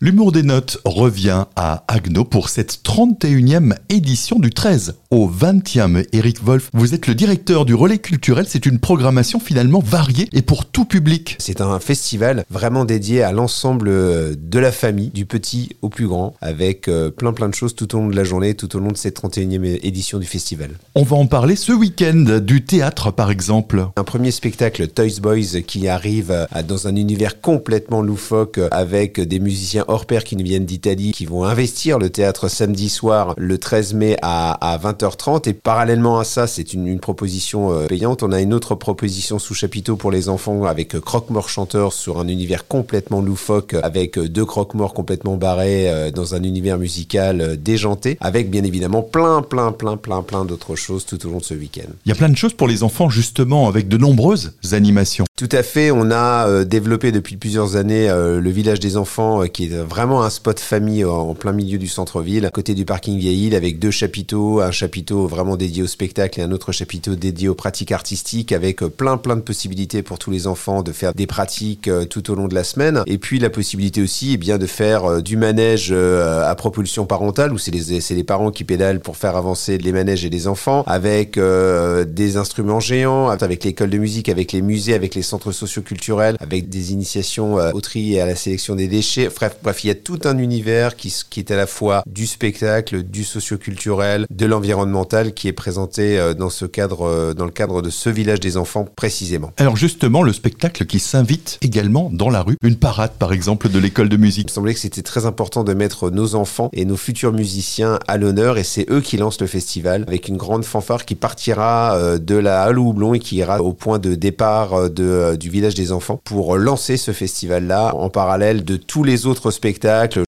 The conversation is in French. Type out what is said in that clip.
L'humour des notes revient à Agno pour cette 31e édition du 13 au 20e. Eric Wolf, vous êtes le directeur du relais culturel. C'est une programmation finalement variée et pour tout public. C'est un festival vraiment dédié à l'ensemble euh, de la famille, du petit au plus grand, avec euh, plein plein de choses tout au long de la journée, tout au long de cette 31e édition du festival. On va en parler ce week-end du théâtre par exemple. Un premier spectacle Toys Boys qui arrive euh, dans un univers complètement loufoque avec des musiciens hors pair qui nous viennent d'Italie, qui vont investir le théâtre samedi soir, le 13 mai à, 20h30. Et parallèlement à ça, c'est une, proposition euh, payante. On a une autre proposition sous chapiteau pour les enfants avec euh, Croque-Mort chanteur sur un univers complètement loufoque, avec euh, deux croque-morts complètement barrés dans un univers musical déjanté, avec bien évidemment plein, plein, plein, plein, plein d'autres choses tout au long de ce week-end. Il y a plein de choses pour les enfants justement, avec de nombreuses animations. Tout à fait. On a développé depuis plusieurs années le village des enfants qui est vraiment un spot famille en plein milieu du centre-ville, à côté du parking Vieille avec deux chapiteaux, un chapiteau vraiment dédié au spectacle et un autre chapiteau dédié aux pratiques artistiques, avec plein plein de possibilités pour tous les enfants de faire des pratiques euh, tout au long de la semaine. Et puis la possibilité aussi, eh bien, de faire euh, du manège euh, à propulsion parentale, où c'est les, les parents qui pédalent pour faire avancer les manèges et les enfants, avec des instruments géants, avec l'école de musique, avec les musées, avec les centres socioculturels, avec des initiations au tri et à la sélection des déchets. Bref, bref, il y a tout un univers qui, qui est à la fois du spectacle, du socioculturel, de l'environnemental qui est présenté euh, dans ce cadre, euh, dans le cadre de ce village des enfants précisément. Alors justement, le spectacle qui s'invite également dans la rue, une parade par exemple de l'école de musique. Il me semblait que c'était très important de mettre nos enfants et nos futurs musiciens à l'honneur et c'est eux qui lancent le festival avec une grande fanfare qui partira euh, de la Halle Houblon et qui ira au point de départ de, du village des enfants pour lancer ce festival-là en parallèle de tous les autres spectacles